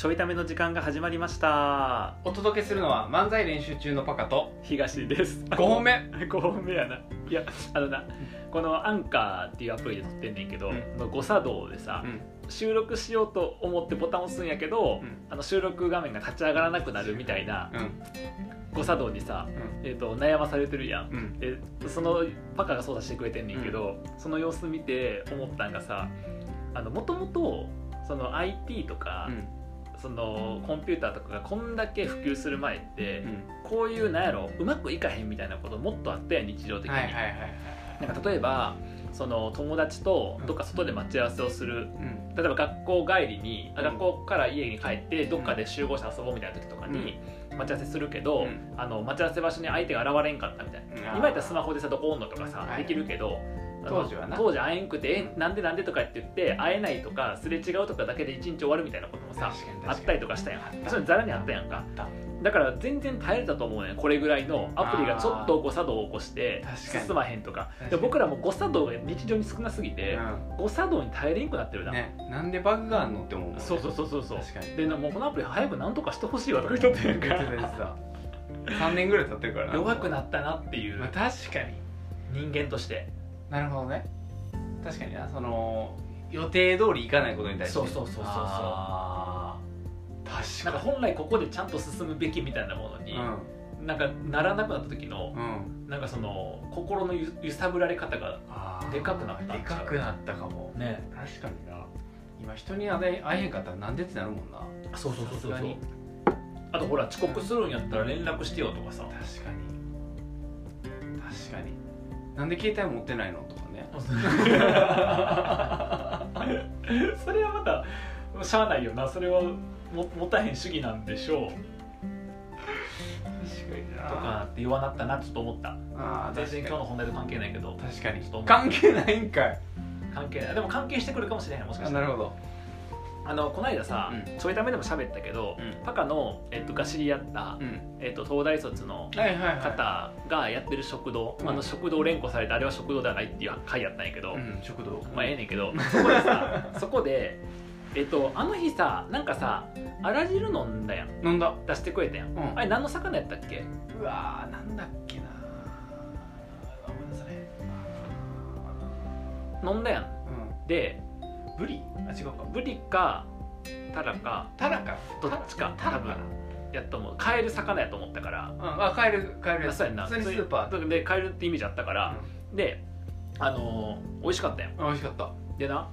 ちょいための時間が始まりました。お届けするのは漫才練習中のパカと東です。5本目。5本目やな。いやあのなこのアンカーっていうアプリで撮ってんねんけど、うん。の誤作動でさ、うん。収録しようと思ってボタンを押すんやけど、うん。あの収録画面が立ち上がらなくなるみたいなうん。誤作動にさ、えー、と悩まされてるやん。うん。でそのパカが操作してくれてんねんけど、その様子見て思ったんがさもともとその IT とか、うんそのコンピューターとかがこんだけ普及する前って、うん。こういうなんやろうまくいかへんみたいなこともっとあったやん日常的に、はいはい。はいはいなんか例えばその友達とどっか外で待ち合わせをする。うん。例えば学校帰りに、あうん。学校から家に帰ってどっかで集合して遊ぼうみたいな時とかに待ち合わせするけど、うん。あの待ち合わせ場所に相手が現れんかったみたいな、うん今やったらスマホでさどこおんのとかさ、はい。できるけどあの当時はな。当時会えんくて「えなんでなんで?」とかって言って会えないとかすれ違うとかだけで一日終わるみたいなこともさあったりとかしたやん。それざらにあったやんか。だから全然耐えれたと思うねんこれぐらいのアプリがちょっと誤作動を起こして進まへんとか。で僕らも誤作動が日常に少なすぎて誤作動に耐えれんくなってるな、ねなんでバグがあんのって思うね。そうそうそうそうそう。でなもうこのアプリ早くなんとかしてほしいわとか言っとってんか言ってた言ってた3年ぐらい経ってるから。な弱くなったなっていう。まあ確かに。人間としてなるほどね。確かになその予定通りいかないことに対して。そうそうそうそうそう。確かなんか本来ここでちゃんと進むべきみたいなものに、なんかならなくなった時のうん。うんなんかその心のゆ揺さぶられ方がでかくなったでかくなったかも。ね。確かにな。今人に会え会えへんかったらなんでってなるもんな。そうそうそうそうあとほら遅刻するんやったら連絡してよとかさ。確かに。確かになんで携帯持ってないの？とかね。それはまたしゃあないよな。それはも持たへん主義なんでしょう。確かにな。とかって言わなったな。ちょっと思った。あー全然今日の本題と関係ないけど。に確かに。関係ないんかい。関係ない。でも関係してくるかもしれへん。もしかしたらあなるほどあのこの間さ、うんちょいためでも喋ったけど、うん。パカの、えっと、が知り合った、うん。えっと、東大卒の方がやってる食堂、うん。あの食堂連呼されてあれは食堂ではないっていう回やったんやけど、うん食堂。まあええねんけどそこでさ そこでえっとあの日さなんかさあら汁飲んだやん。飲んだ。出してくれたやん、うん。あれ何の魚やったっけ？うわーなんだっけなごめんなさい。飲んだやん。うでんブリあ違うか。ブリかタラか。タラか。どっちかタラか。なやっと思う。買える魚やと思ったから。うんあ買える買えるやつ。そうやんな。普通にスーパー。ーで買えるってイメージあったから、であのー美味しかったようん美味しかった。でな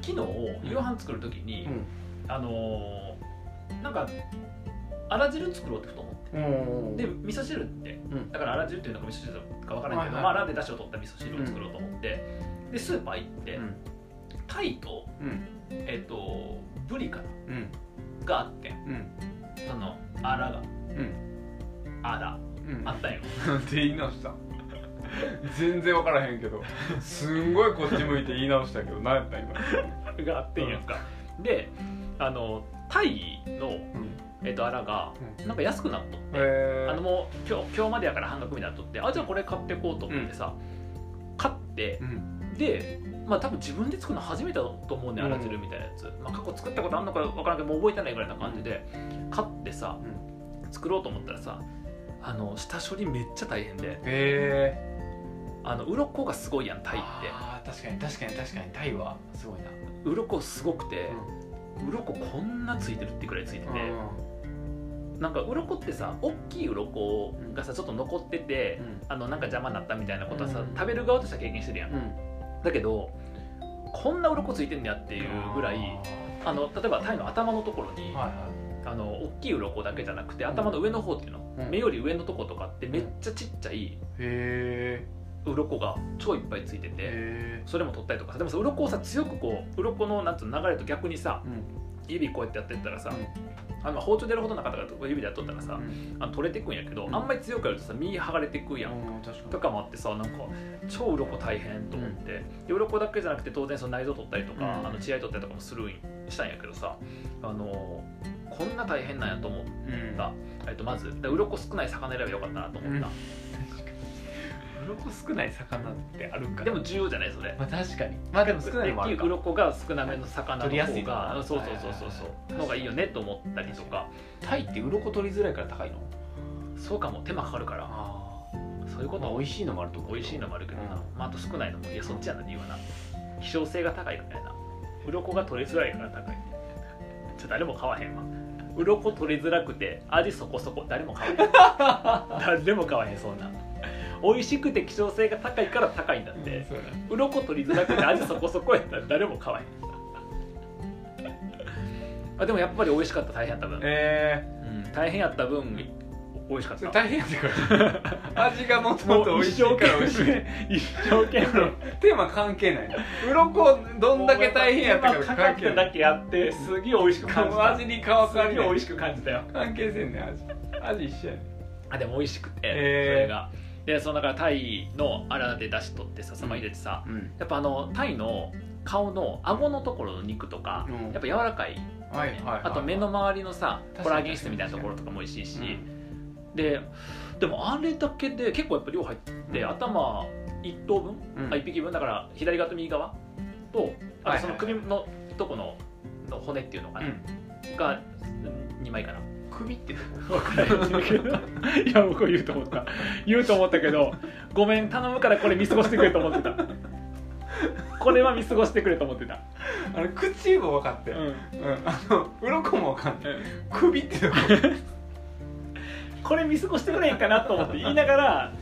昨日夕飯作る時に、ん。あのーなんかあら汁作ろうってふと思って。うんで味噌汁って。うん。だからあら汁っていうのか味噌汁か分からないけど、はいはい。まあ、あらで出汁を取った味噌汁を作ろうと思って、でスーパー行って、うんタイと,、うん。えっとブリかなうん。があってうん。そのあらがうん。あん。あったんよ。なんて言い直した？全然分からへんけど。すんごいこっち向いて言い直したけど何やった今？があってんやんか、であのタイの、うん。えっとあらがうん。なんか安くなっとって、へあのもう今日今日までやから半額みたいになっとってあじゃあこれ買ってこうと思ってさ、買ってうんでまあ多分自分で作るの初めてだと思うねん。あら汁みたいなやつ、まあ、過去作ったことあんのか分からんけどもう覚えてないぐらいな感じで買ってさ作ろうと思ったらさあの下処理めっちゃ大変で。へえあの鱗がすごいやんタイって。あー確かに確かに確かに。タイはすごいな。鱗すごくて鱗こんなついてるってくらいついてて、なんか鱗ってさ大きい鱗がさちょっと残ってて、あのなんか邪魔になったみたいなことはさ、うん。食べる側としては経験してるやん、うんだけどこんな鱗ついてんねやっていうぐらいあの例えばタイの頭のところに、はいはあの大きい鱗だけじゃなくて頭の上の方っていうの、うん。目より上のとことかってめっちゃちっちゃいいへ鱗が超いっぱいついててえそれも取ったりとか。さでもさ鱗をさ強くこう鱗のなんつうの流れと逆にさうん指こうやってやってったらさ、あの包丁でやるほどなかったから指でやっとったらさ、あの取れてくんやけど、うん。あんまり強くやるとさ身剥がれてくやん、とかもあってさなんか超鱗大変と思って、で鱗だけじゃなくて当然その内臓取ったりとか、うん。あの血合い取ったりとかもするんしたんやけどさあのこんな大変なんやと思った、えっと、まずで鱗少ない魚選べばよかったなと思った、鱗少ない魚ってあるかでも重要じゃないそれ。まあ確かに。まあでも少ないのもあるか。鱗が少なめの魚の取りやすい方がそうそう。そうそうそうのがいいよねと思ったりとか。タイって鱗取りづらいから高いの。そうかも手間かかるからあ。そういうこと？まあ美味しいのもあると思う美味しいのもあるけどな、うん。まあ、あと少ないのも。いやそっちやな理由はな。希少性が高いからやな。鱗が取りづらいから高い。ちょ誰も買わへんわ。鱗取りづらくて味そこそこ。誰も買わへん。誰も買わへんそんな美味しくて希少性が高いから高いんだって、そうだ鱗取りづらくて味そこそこやったら誰も買わへん。あでもやっぱり美味しかった。大変やった分、えうん、大変やった分美味しかった。大変やってから味がもっともっと美味しいから美味しい。一生懸命。テーマ関係ない鱗どんだけ大変やったかかかっ関係ない。ただけやってすげえ美味しく感じた。味に川すかりないげえ美味しく感じたよ。関係せんねん味。味一緒やねん。あでも美味しくて、へー。それがでそのだからタイのあらで出しとってささま入れてさ、うん。やっぱあのタイの顔の顎のところの肉とか、うん。やっぱ柔らかい、はいはいはいあと目の周りのさコラーゲン質みたいなところとかも美味しいし、うんででもあれだけで結構やっぱ量入って、うん。頭1頭分、うん。あ1匹分だから左側と右側とあはいとその首のとこのの骨っていうのかな、うん。が2枚かな首って。ど分からへんけどいや僕言うと思った。言うと思ったけどごめん頼むからこれ見過ごしてくれと思ってた。これは見過ごしてくれと思ってた、あれ口も分かって、ううん。ん。あの鱗も分かんない。首ってどこ？これ見過ごしてくれへんかなと思って。言いながら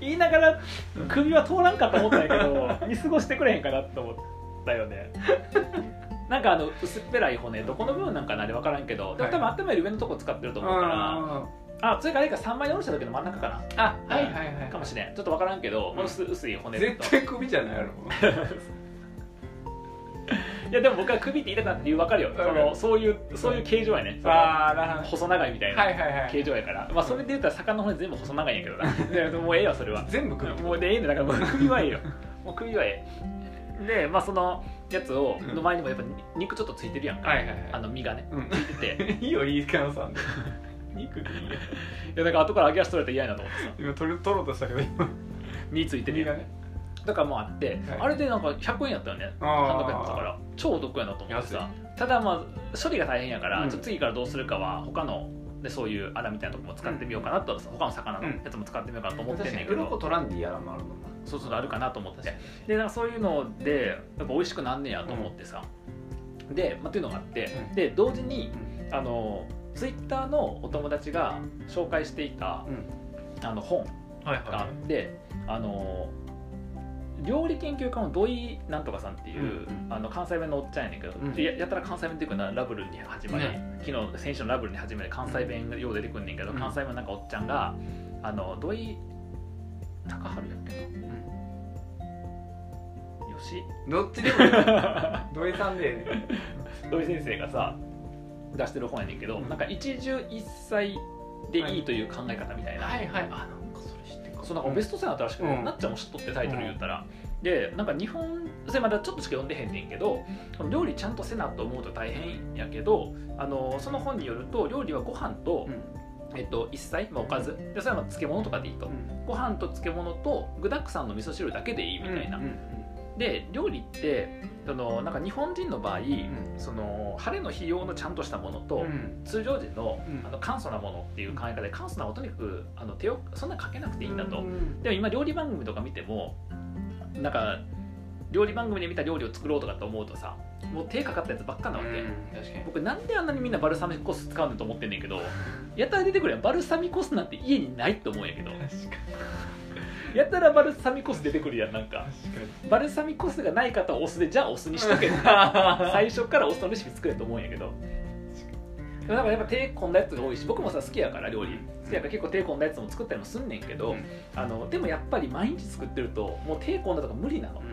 言いながら首は通らんかと思ったんやけど見過ごしてくれへんかなと思ったよねなんかあの薄っぺらい骨どこの部分なんかなあれ分からんけどでも多分頭より上のとこ使ってると思うからああそれからあれか3枚に下ろした時の真ん中かな。あはいはいはいかもしれん。ちょっと分からんけど、うん。薄薄い骨と。絶対首じゃないやろ。いやでも僕は首って言いたくなった理由分かるよ。そのそういうそういう形状やね。あ細長いみたいな形状やから、まあそれで言ったら魚の骨全部細長いんやけどな。でもうええわそれは。全部首もうでええねんだからもう首はええよ。もう首はええ。でまあそのやつをうんの前にもやっぱ肉ちょっとついてるやんか、はいはいはい。あの身がね。うん。ついてて。いいよいいかなさんで。肉でいいよ いやだから後から揚げ足取れたら嫌やなと思ってさ。今取る取ろうとしたけど今。身ついてるやん。身がね。だからもうあって、はい。あれでなんか100円やったよね。半額やったから。超お得やなと思ってさ。ただまあ処理が大変やから、うん。ちょっと次からどうするかは他のでそういうアラみたいなとこも使ってみようかなと、他の魚のやつも使ってみようかなと思ってんねんけど、鱗取らんでいいやらもあるもんなそうそうあるかなと思って。でなんかそういうのでやっぱ美味しくなんねやと思ってさ、で、まあ、っていうのがあって、うん。で同時にあのツイッターのお友達が紹介していたうん。あの本はいがあって、あの料理研究家の土井なんとかさんっていう、うん。あの関西弁のおっちゃんやねんけど、うん。でややったら関西弁っていうかなラブルに始まり、ね昨日先週のラブルに始まり関西弁がよう出てくんねんけど、うん。関西弁なんかおっちゃんがあの土井高春やっけな、よし。どっちでもいい。土井さんで。土井先生がさ出してる本やねんけど、うん。なんか一汁一菜でいいという考え方みたいな、はい。はい。あなんかそれ知ってるか。もそうなんかベストセラーだったらしくて、うん。なっちゃんも知っとってタイトル言ったら、でなんか日本それまだちょっとしか読んでへんねんけど料理ちゃんとせなと思うと大変やけどあのその本によると料理はご飯と、えっと、一菜、まあ、おかず。でそれはまあ漬物とかでいいと、ご飯と漬物と具沢山の味噌汁だけでいいみたいな、で料理ってそのなんか日本人の場合、その晴れの日用のちゃんとしたものと、通常時のうん。あの簡素なものっていう考え方で簡素なものとにかくあの手をそんなにかけなくていいんだと、でも今料理番組とか見てもなんか料理番組で見た料理を作ろうとかって思うとさもう手かかったやつばっかなわけ、僕なんであんなにみんなバルサミコ酢使うんだと思ってんねんけど やったら出てくるやん。バルサミコ酢なんて家にないと思うんやけど。やったらバルサミコ酢出てくるやんなんか。バルサミコ酢がない方はお酢でじゃあお酢にしとけ 最初からお酢のレシピ作れと思うんやけど。でもなんかやっぱ手込んだやつが多いし僕もさ好きやから料理。好きやから結構手込んだやつも作ったりもすんねんけど、うん。あのでもやっぱり毎日作ってるともう手込んだとか無理なの。に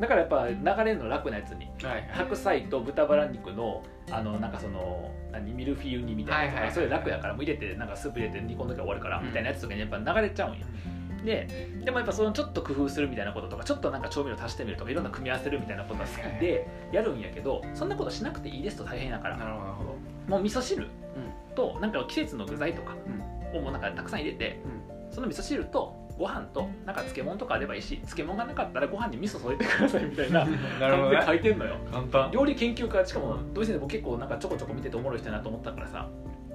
だからやっぱ流れるの楽なやつにはいはい。白菜と豚バラ肉のあのなんかその何ミルフィーユ煮みたいなはいはいはい。それ楽やからもう入れてなんかスープ入れて煮込んどきゃ終わるから、うん。みたいなやつとかにやっぱ流れちゃうんや。ででもやっぱそのちょっと工夫するみたいなこととかちょっとなんか調味料足してみるとかいろんな組み合わせるみたいなことが好きでやるんやけどそんなことしなくていいですと大変だからなるほどもう味噌汁となんか季節の具材とかうん。をもうなんかたくさん入れてその味噌汁とごご飯となんか漬物とかあればいいし漬物がなかったらご飯に味噌添えてくださいみたいな感じで書ねいてんのよ。簡単。料理研究家しかも土井先生僕結構なんかちょこちょこ見てておもろい人やなと思ったからさ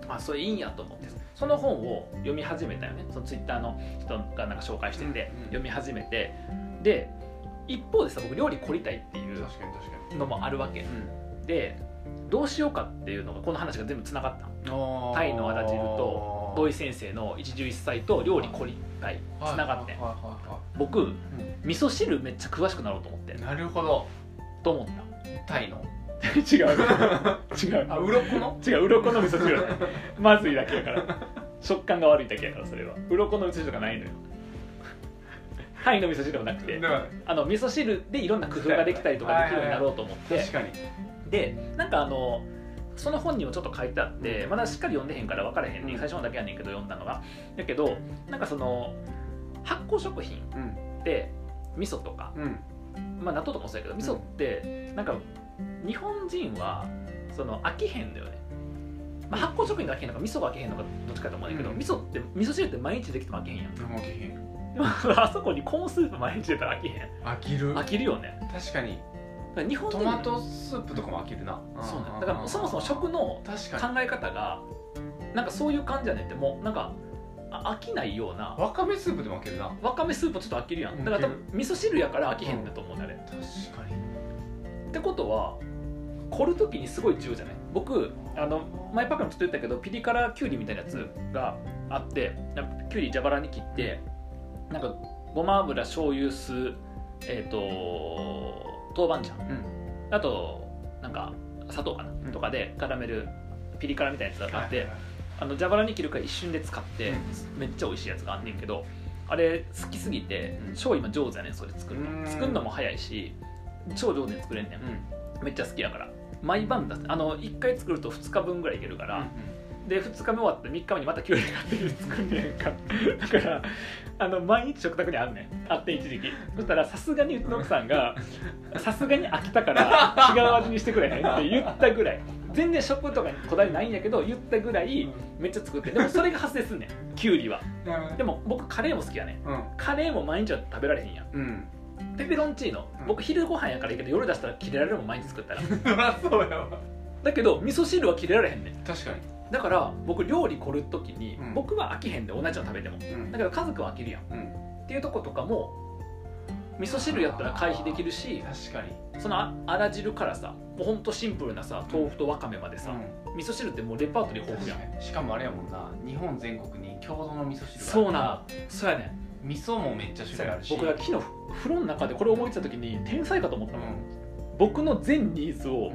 あそれいいんやと思ってその本を読み始めたよね。そのツイッターの人がなんか紹介してて、うんうん。読み始めてで一方でさ僕料理凝りたいっていうのもあるわけ。にでどうしようかっていうのがこの話が全部つながったうんタイのあら汁と土井先生の一汁一菜と料理凝りたいつながって僕いはい味噌汁めっちゃ詳しくなろうと思って。うんなるほど。と思っタイの。た 違う。違う。あ鱗の？違う鱗の味噌汁。まずいだけやから。食感が悪いだけやからそれは。鱗の味噌汁とかないのよ。タイの味噌汁でもなくて。あの味噌汁でいろんな工夫ができたりとかできるようになろうと思って。確かに。でなんかあのその本にもちょっと書いてあって、うん。まだしっかり読んでへんから分からへんね、うん。最初のだけやねんけど読んだのが。だけどなんかその発酵食品うん。って味噌とか、うん。まあ納豆とかもそうやけど味噌ってなんか日本人はその飽きへんのよね、まあ、発酵食品が飽きへんのか味噌が飽きへんのかどっちかと思うんだけど、うん。味噌って味噌汁って毎日できても飽きへんやん。飽きへん。で もあそこにコーンスープ毎日出たら飽きへん。飽きる。飽きるよね。確かに日本人トマトスープとかも飽きるな。そうね。だからそもそも食の考え方がなんかそういう感じやねんって。もうなんかあ飽きないような。わかめスープでも飽きるな。わかめスープちょっと飽きるやん。だから多分味噌汁やから飽きへんだと思うん。だあれ確かに。ってことは凝る時にすごい重要じゃない？僕あの前パックにもちょっと言ったけどピリ辛きゅうりみたいなやつがあってきゅうり蛇腹に切ってなんかごま油醤油酢えっ、と豆板醤。うん。あとなんか砂糖かな、うん。とかで絡めるピリ辛みたいなやつがあって、あの蛇腹に切るから一瞬で使って、うん。めっちゃ美味しいやつがあんねんけどあれ好きすぎてうん。超今上手やねんそれ作るうん。の作るのも早いし超上手に作れんねん。うん。めっちゃ好きやから。毎晩だあの1回作ると2日分ぐらいいけるから、うんで2日目終わって3日目にまたきゅうり買って作んねんか。だからあの毎日食卓にあんねん。あって一時期。そしたらさすがにうちの奥さんがさすがに飽きたから違う味にしてくれへんって言ったぐらい。全然食とかにこだわりないんやけど言ったぐらいめっちゃ作って。でもそれが発生すんねん。きゅうりは。でも僕カレーも好きやねん。うん。カレーも毎日は食べられへんやん。うん。ペペロンチーノ。うん。僕昼ご飯やからいいけど夜出したら切れられるもん毎日作ったら。そうやわ。だけど味噌汁は切れられへんねん。確かにだから僕料理凝る時に、うん。僕は飽きへんで同じの食べても。うん。だけど家族は飽きるやん。うん。っていうとことかも味噌汁やったら回避できるし確かに。そのああら汁からさもうほんとシンプルなさ豆腐とわかめまでさ、味噌汁ってもうレパートリー豊富やん。しかもあれやもんな日本全国に郷土の味噌汁そうなそうやねん。味噌もめっちゃ種類あるし。僕が昨日風呂の中でこれ思いついた時に天才かと思ったうもん、ん。僕の全ニーズを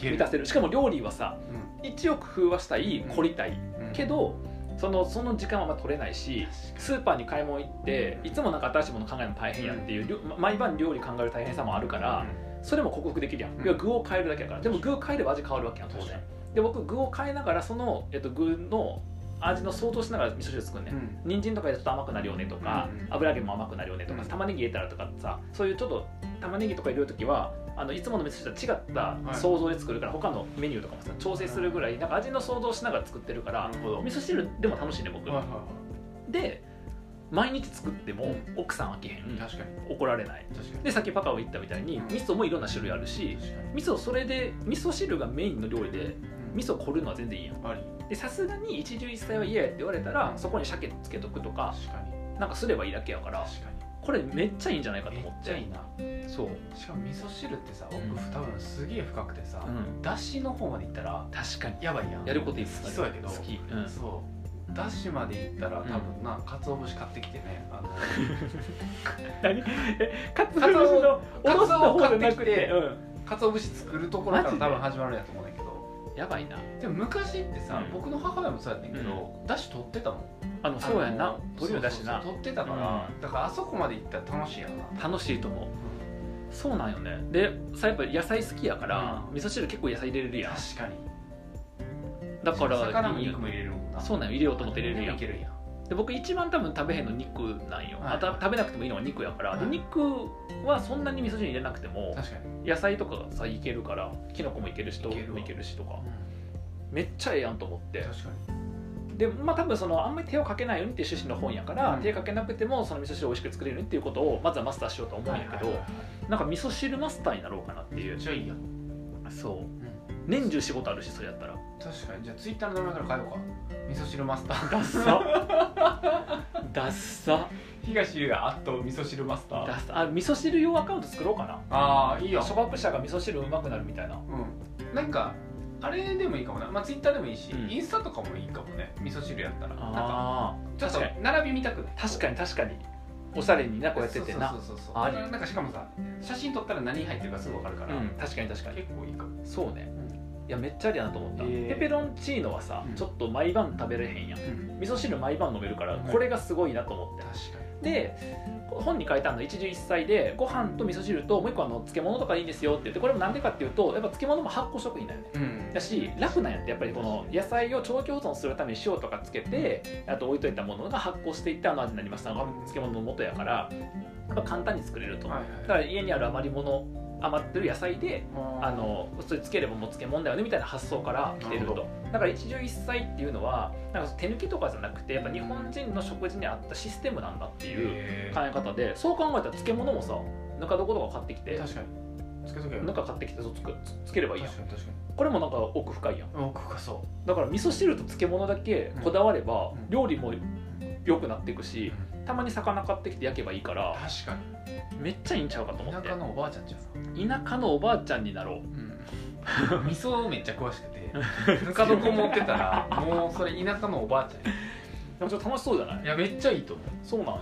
満たせる。しかも料理はさう一応工夫はしたい凝りたい、ん。けどそのその時間はま取れないしスーパーに買い物行っていつもなんか新しいもの考えるの大変やっていう、毎晩料理考える大変さもあるから、それも克服できるやん、うん。要は具を変えるだけやから。でも具を変えれば味変わるわけやん当然。で僕具を変えながらその、えっと、具の味の想像しながら味噌汁作るね、うん。人参とか入れると甘くなるよねとか、うん油揚げも甘くなるよねとか、うん。玉ねぎ入れたらとかさそういうちょっと玉ねぎとか入れる時はあのいつもの味噌汁とは違った想像で作るから、他のメニューとかもさ調整するぐらいなんか味の想像しながら作ってるから、味噌汁でも楽しいね僕、はいはいで毎日作ってもう奥さん飽きへん、はい確かに。怒られない。確かに。でさっきパカが言ったみたいにうん。味噌もいろんな種類あるし味噌それで味噌汁がメインの料理で味噌凝るのは全然いいやん。でさすがに一汁一菜は嫌やって言われたらそこに鮭つけとくとかなんかすればいいだけやから確かこれめっちゃいいんじゃないかと思って。っちゃいいなそう。しかも味噌汁ってさ奥うん。多分すげえ深くてさうん。だしの方までいったら確かに。やばいやん。やることいっ好きそうやけど好き、うん、そう。だしまでいったら多分な鰹節買ってきてねあの 何？えカツカツオ節のおろすの方じゃなくて？きててうん。鰹節作るところから多分始まるんやと思うんだけど。やばいな。でも昔ってさうん。僕の母親もそうやったんやけどだし取ってたもんあのそうやんな。あの鳥を出してな。取ってたからだからあそこまで行ったら楽しいやな。楽しいと思うそうなんよね。でさやっぱ野菜好きやから、うん。味噌汁結構野菜入れれるやん。確かに。だから魚も肉も入れるもんな。そうなんよ。入れようと思って入れるやん。で僕一番多分食べへんの肉なんよ、はい。食べなくてもいいのは肉やから、ではい。肉はそんなに味噌汁入れなくても確かに。野菜とかがさいけるからきのこもいけるし豆腐もいけるしとか。めっちゃええやんと思って。確かにでまあ多分そのあんまり手をかけないようにっていう趣旨の本やから、うん。手かけなくてもその味噌汁を美味しく作れるっていうことをまずはマスターしようと思うんやけど、なんか味噌汁マスターになろうかなっていうめっちゃいいやん、そう年中仕事あるしそれやったら。確かに。じゃあツイッターの名前から変えようか。味噌汁マスター。ダッサ。ダッサ。東優也あと味噌汁マスタダーッサ。あ味噌汁用アカウント作ろうかな。ああいいよ。ショバップ社が味噌汁うまくなるみたいな。うん。なんかあれでもいいかもな。まあツイッターでもいいし、うん。インスタとかもいいかもね。味噌汁やったら。なんかあちょっと確かに。並び見たくない。確かに確かに。おしゃれになこうやっててな。そうそうそうそうありなんかしかもさ写真撮ったら何入ってるかすぐ分かるから、うん。確かに確かに。結構いいかも。そうね。いやめっちゃありやなと思った、へー。ペペロンチーノはさ、うん。ちょっと毎晩食べれへんやん。うん。味噌汁毎晩飲めるからうんこれがすごいなと思って、確かで本に書いてあるの一汁一菜でご飯と味噌汁ともう一個あの漬物とかいいんですよって言ってこれもなんでかっていうとやっぱ漬物も発酵食品だよね。にうん。だし楽なんやってやっぱりこの野菜を長期保存するために塩とかつけてあと置いといたものが発酵していってあの味になりましたのが漬物の元やから。やっぱ簡単に作れると、はいはい。だから家にある余り物余ってる野菜であのそれつければもう漬物だよねみたいな発想から来てると。だから一汁一菜っていうのはなんか手抜きとかじゃなくてやっぱ日本人の食事に合ったシステムなんだっていうへ考え方でそう考えたら漬物もさぬか床とか買ってきてー確かに。つけとけよぬか買ってきてそうつくつつければいいやん。確かに確かこれもなんか奥深いやん。に奥深そだから味噌汁と漬物だけこだわればうん。料理も良くなっていくうしたまに魚買ってきて焼けばいいから確かめっちゃいいんちゃうかと思って。に田舎のおばあちゃんじゃん。田舎のおばあちゃんになろう。味噌めっちゃ詳しくて。ぬか床持ってたらもうそれ田舎のおばあちゃんや。でもちょっと楽しそうじゃない？いやめっちゃいいと思う。そうなのよ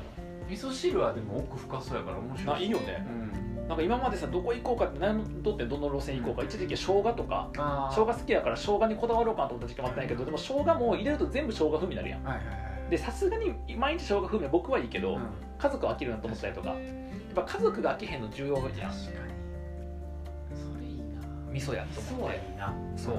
味噌汁はでも奥深そうやから面白い。あいいよね。うん。なんか今までさどこ行こうかって悩んどってどの路線行こうか、一時期生姜とかあ生姜好きやから生姜にこだわろうかなと思った時期もあったんやけどでも生姜も入れると全部生姜風味になるやん。はいはいはいでさすがに毎日生姜風味は僕はいいけど、うん。家族は飽きるなと思ったりとか。やっぱ家族が飽きへんの重要じゃん確かに。それいいな。味噌やとそう思って。はいいな。そう。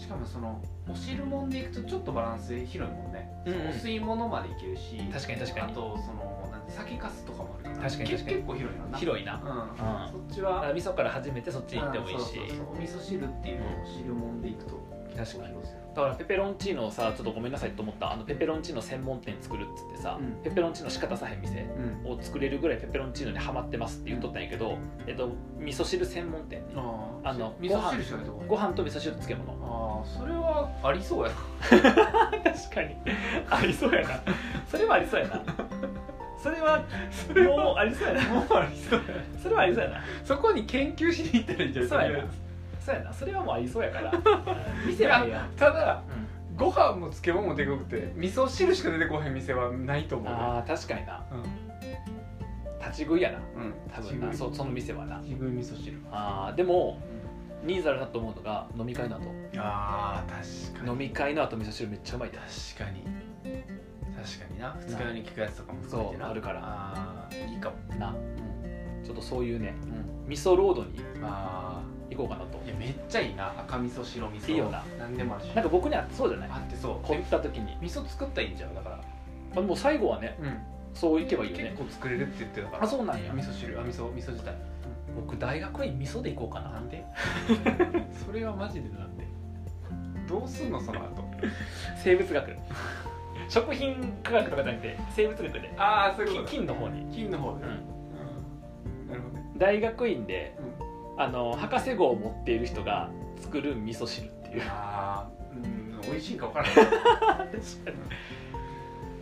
しかもそのお汁もんでいくとちょっとバランス広いもんね、うんうん。お吸い物までいけるし確かに確かに。あとそのなんて酒かすとかもあるから。確かに確かに。け結構広いよな。広いな。うん、うん。そっちは味噌から始めてそっち行ってもいいし。うんそうそうそう。お味噌汁っていうのをお汁もんでいくと確かに。だからペペロンチーノをさちょっとごめんなさいと思った。あのペペロンチーノ専門店作るっつってさ、うん。ペペロンチーノしか出さへん店うんを作れるぐらいペペロンチーノにハマってますって言っとったんやけど、えっと、味噌汁専門店。ああの味噌汁しかないとこご飯と味噌汁漬物。ああそれはありそうや 確かに。ありそうやな。それはありそうやな。それはもうありそうやな。もうありそうやそれはありそうやな。そこに研究しに行ったらいいんじゃない？そうやなそうやな。それはもうありそうやから。うん店はええやん、ただうん。ご飯も漬物もでかくて味噌汁しか出てこへん店はないと思うあー確かにな。うん。立ち食いやな。うん。多分な。そその店はな。自分味噌汁。あーでもニーズあるなと思うのが飲み会の後。ああ確かに。飲み会の後味噌汁めっちゃうまいで。確かに。確かにな。二日酔いに効くやつとかも含めあるから。あーいいかも。な。ちょっとそういうねうん。味噌ロードにあ行こうかなと。あいやめっちゃいいな。赤味噌白味噌。いいよな。何でもあるし。なんか僕にはそうじゃない？あってそう。凝った時に。味噌作ったらいいんじゃん。だから。あもう最後はねうん。そういけばいいよね。結構作れるって言ってたから。あそうなんや。味噌汁あ味噌味噌自体。僕大学院味噌で行こうかな。なんで？それはマジでなんで？どうすんのその後？生物学。食品科学とかじゃなくて生物学で。ああそうき金の方に、金の方で、うん。なるほどね。大学院であの博士号を持っている人が作る味噌汁っていう。ああうん美味しいか分からない。確か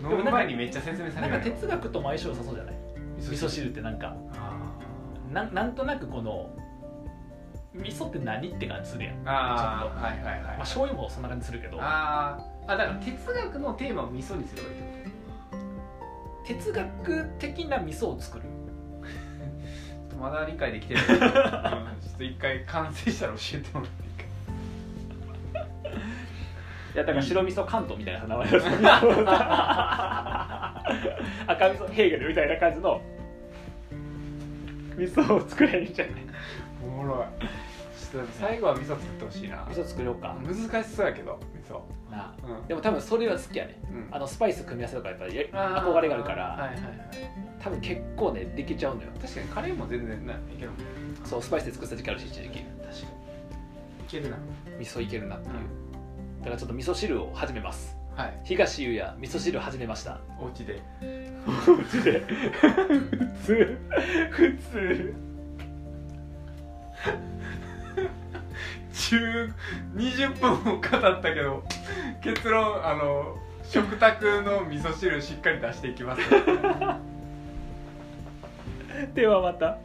に。飲む前にめっちゃ説明されるなんか哲学とも相性良さそうじゃない？味噌汁ってなんか。あなんなんとなくこの味噌って何って感じするやん、ーあーはいはいはい。まあ、醤油もそんな感じするけど。あー。あだから哲学のテーマを味噌にすればいいってこ哲学的な味噌を作る。とまだ理解できてない、うん、ちょっと一回完成したら教えてもらっていいか。いやだから白味噌関東みたいな名前だと 赤味噌ヘーゲルみたいな感じの。味噌を作れるんじゃない？おもろい。ちょっと最後は味噌作ってほしいな。味噌作ろうか。難しそうやけど味噌な。うん。でも多分それは好きやね。うん。あのスパイス組み合わせとかやっぱり憧れがあるから、はいはいはい。多分結構ねできちゃうのよ。確かにカレーも全然ない。けどそうスパイスで作った時期あるし一時期。確かに。いけるな。味噌いけるなっていう、からちょっと味噌汁を始めます。はい。東優也味噌汁始めました。お家で。普通。普通。中20分も語ったけど結論あの食卓の味噌汁しっかり出していきます。ではまた。